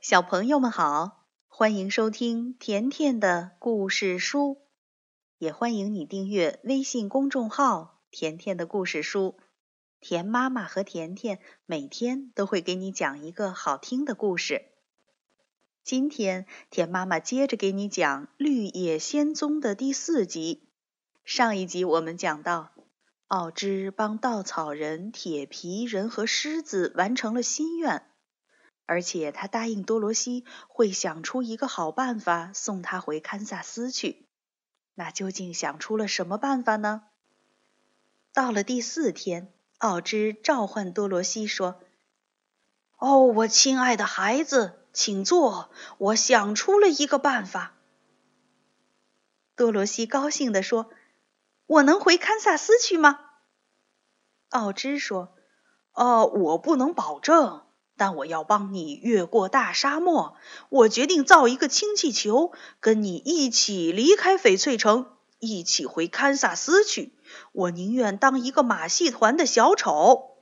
小朋友们好，欢迎收听甜甜的故事书，也欢迎你订阅微信公众号“甜甜的故事书”。甜妈妈和甜甜每天都会给你讲一个好听的故事。今天，甜妈妈接着给你讲《绿野仙踪》的第四集。上一集我们讲到，奥芝帮稻草人、铁皮人和狮子完成了心愿。而且他答应多罗西会想出一个好办法送他回堪萨斯去。那究竟想出了什么办法呢？到了第四天，奥芝召唤多罗西说：“哦，我亲爱的孩子，请坐，我想出了一个办法。”多罗西高兴地说：“我能回堪萨斯去吗？”奥芝说：“哦，我不能保证。”但我要帮你越过大沙漠。我决定造一个氢气球，跟你一起离开翡翠城，一起回堪萨斯去。我宁愿当一个马戏团的小丑。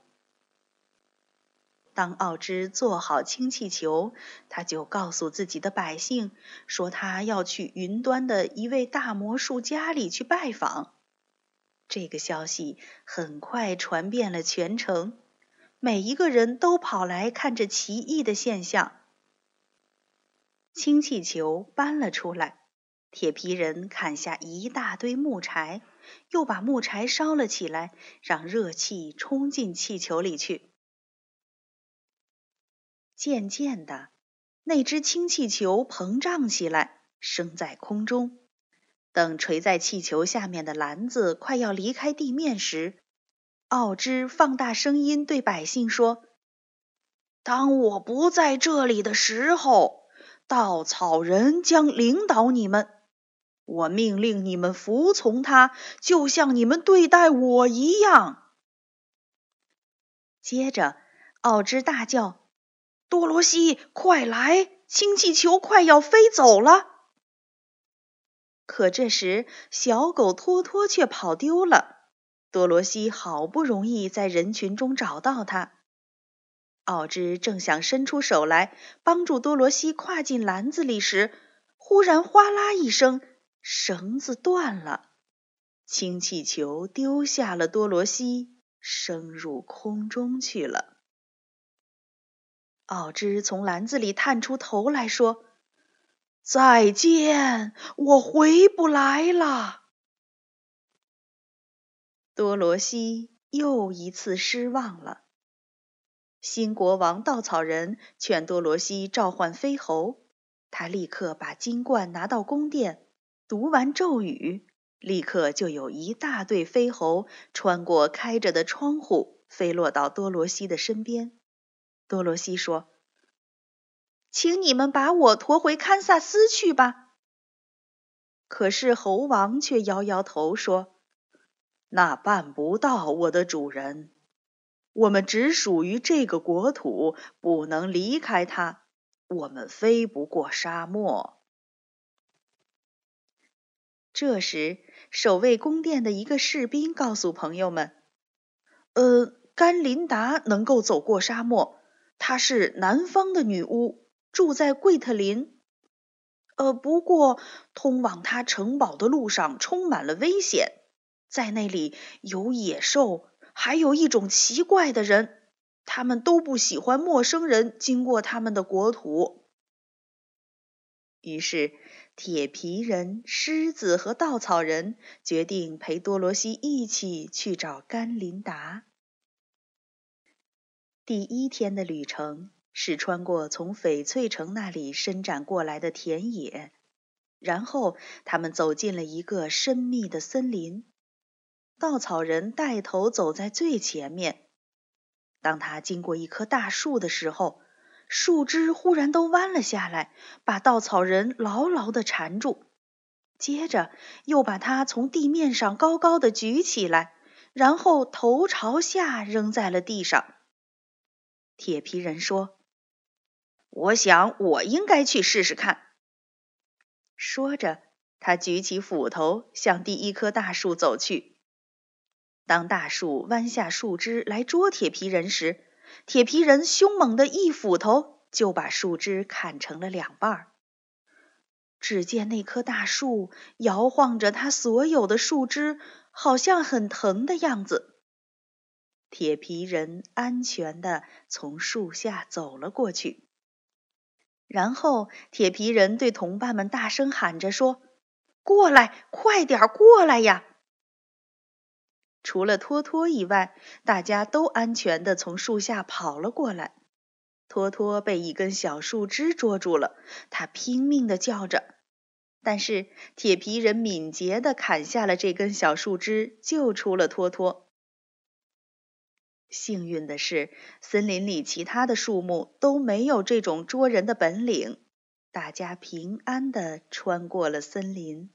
当奥芝做好氢气球，他就告诉自己的百姓，说他要去云端的一位大魔术家里去拜访。这个消息很快传遍了全城。每一个人都跑来看这奇异的现象。氢气球搬了出来，铁皮人砍下一大堆木柴，又把木柴烧了起来，让热气冲进气球里去。渐渐的，那只氢气球膨胀起来，升在空中。等垂在气球下面的篮子快要离开地面时，奥芝放大声音对百姓说：“当我不在这里的时候，稻草人将领导你们。我命令你们服从他，就像你们对待我一样。”接着，奥芝大叫：“多罗西，快来！氢气球快要飞走了！”可这时，小狗托托却跑丢了。多罗西好不容易在人群中找到他，奥芝正想伸出手来帮助多罗西跨进篮子里时，忽然哗啦一声，绳子断了，氢气球丢下了多罗西，升入空中去了。奥芝从篮子里探出头来说：“再见，我回不来了。”多罗西又一次失望了。新国王稻草人劝多罗西召唤飞猴，他立刻把金冠拿到宫殿，读完咒语，立刻就有一大队飞猴穿过开着的窗户，飞落到多罗西的身边。多罗西说：“请你们把我驮回堪萨斯去吧。”可是猴王却摇摇头说。那办不到，我的主人。我们只属于这个国土，不能离开它。我们飞不过沙漠。这时，守卫宫殿的一个士兵告诉朋友们：“呃，甘琳达能够走过沙漠。她是南方的女巫，住在贵特林。呃，不过通往她城堡的路上充满了危险。”在那里有野兽，还有一种奇怪的人，他们都不喜欢陌生人经过他们的国土。于是，铁皮人、狮子和稻草人决定陪多罗西一起去找甘琳达。第一天的旅程是穿过从翡翠城那里伸展过来的田野，然后他们走进了一个深密的森林。稻草人带头走在最前面。当他经过一棵大树的时候，树枝忽然都弯了下来，把稻草人牢牢地缠住。接着，又把他从地面上高高的举起来，然后头朝下扔在了地上。铁皮人说：“我想，我应该去试试看。”说着，他举起斧头，向第一棵大树走去。当大树弯下树枝来捉铁皮人时，铁皮人凶猛的一斧头就把树枝砍成了两半儿。只见那棵大树摇晃着它所有的树枝，好像很疼的样子。铁皮人安全地从树下走了过去，然后铁皮人对同伴们大声喊着说：“过来，快点过来呀！”除了托托以外，大家都安全地从树下跑了过来。托托被一根小树枝捉住了，他拼命地叫着，但是铁皮人敏捷地砍下了这根小树枝，救出了托托。幸运的是，森林里其他的树木都没有这种捉人的本领，大家平安地穿过了森林。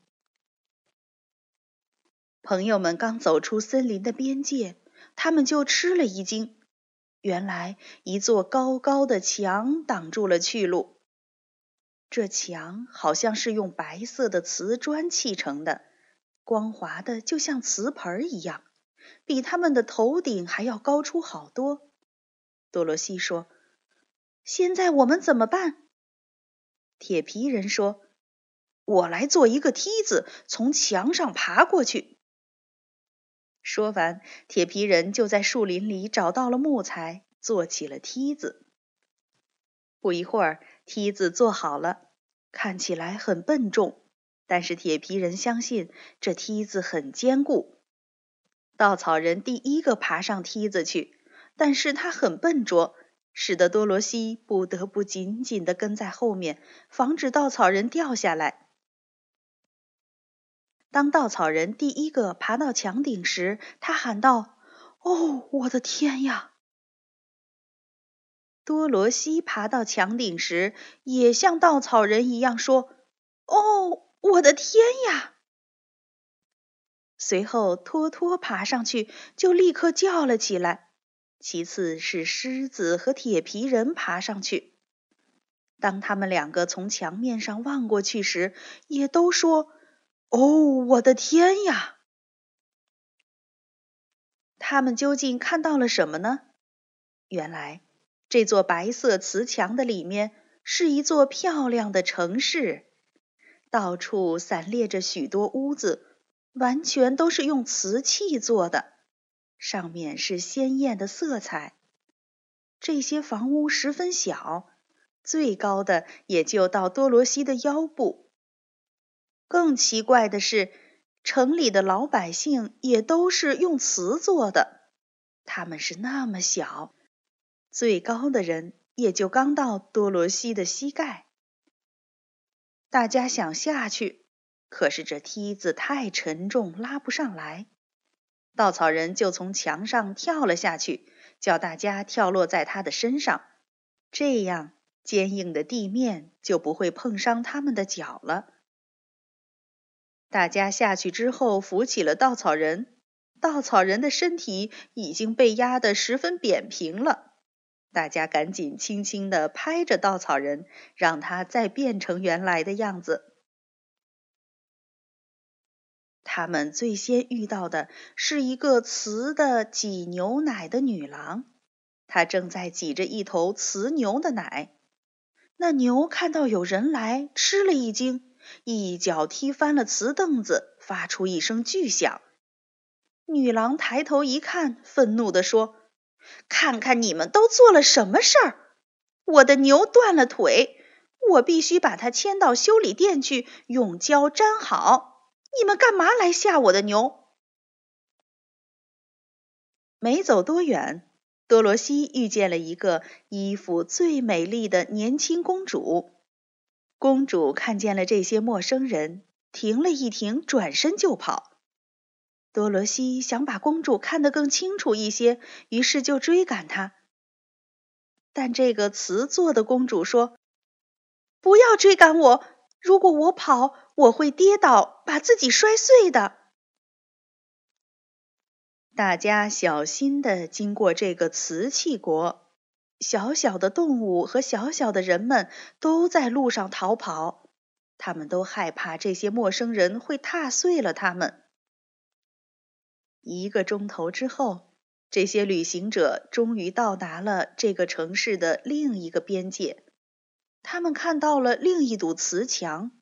朋友们刚走出森林的边界，他们就吃了一惊。原来，一座高高的墙挡住了去路。这墙好像是用白色的瓷砖砌成的，光滑的就像瓷盆一样，比他们的头顶还要高出好多。多罗西说：“现在我们怎么办？”铁皮人说：“我来做一个梯子，从墙上爬过去。”说完，铁皮人就在树林里找到了木材，做起了梯子。不一会儿，梯子做好了，看起来很笨重，但是铁皮人相信这梯子很坚固。稻草人第一个爬上梯子去，但是他很笨拙，使得多罗西不得不紧紧地跟在后面，防止稻草人掉下来。当稻草人第一个爬到墙顶时，他喊道：“哦，我的天呀！”多罗西爬到墙顶时，也像稻草人一样说：“哦，我的天呀！”随后，托托爬上去，就立刻叫了起来。其次是狮子和铁皮人爬上去。当他们两个从墙面上望过去时，也都说。哦，我的天呀！他们究竟看到了什么呢？原来，这座白色瓷墙的里面是一座漂亮的城市，到处散列着许多屋子，完全都是用瓷器做的，上面是鲜艳的色彩。这些房屋十分小，最高的也就到多罗西的腰部。更奇怪的是，城里的老百姓也都是用瓷做的。他们是那么小，最高的人也就刚到多罗西的膝盖。大家想下去，可是这梯子太沉重，拉不上来。稻草人就从墙上跳了下去，叫大家跳落在他的身上，这样坚硬的地面就不会碰伤他们的脚了。大家下去之后，扶起了稻草人。稻草人的身体已经被压得十分扁平了。大家赶紧轻轻地拍着稻草人，让他再变成原来的样子。他们最先遇到的是一个雌的挤牛奶的女郎，她正在挤着一头雌牛的奶。那牛看到有人来，吃了一惊。一脚踢翻了瓷凳子，发出一声巨响。女郎抬头一看，愤怒地说：“看看你们都做了什么事儿！我的牛断了腿，我必须把它牵到修理店去，用胶粘好。你们干嘛来吓我的牛？”没走多远，多罗西遇见了一个衣服最美丽的年轻公主。公主看见了这些陌生人，停了一停，转身就跑。多罗西想把公主看得更清楚一些，于是就追赶她。但这个瓷做的公主说：“不要追赶我，如果我跑，我会跌倒，把自己摔碎的。”大家小心地经过这个瓷器国。小小的动物和小小的人们都在路上逃跑，他们都害怕这些陌生人会踏碎了他们。一个钟头之后，这些旅行者终于到达了这个城市的另一个边界。他们看到了另一堵瓷墙。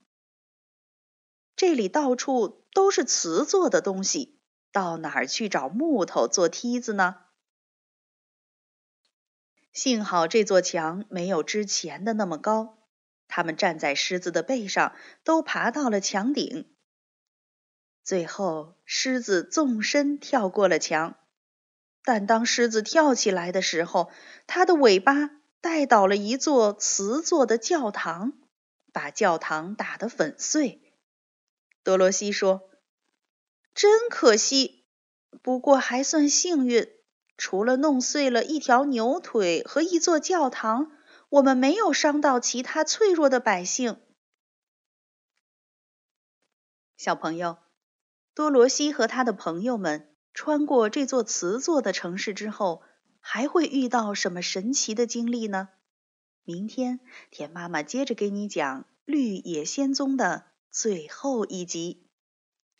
这里到处都是瓷做的东西，到哪儿去找木头做梯子呢？幸好这座墙没有之前的那么高。他们站在狮子的背上，都爬到了墙顶。最后，狮子纵身跳过了墙。但当狮子跳起来的时候，它的尾巴带倒了一座瓷做的教堂，把教堂打得粉碎。多罗西说：“真可惜，不过还算幸运，除了弄碎了一条牛腿和一座教堂。”我们没有伤到其他脆弱的百姓。小朋友，多罗西和他的朋友们穿过这座瓷做的城市之后，还会遇到什么神奇的经历呢？明天，田妈妈接着给你讲《绿野仙踪》的最后一集。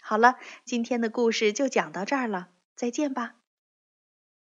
好了，今天的故事就讲到这儿了，再见吧。